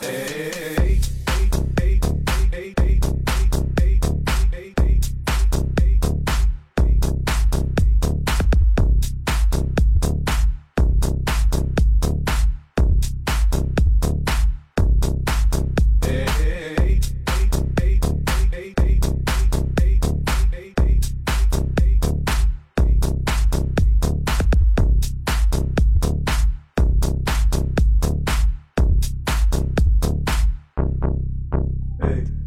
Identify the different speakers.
Speaker 1: 때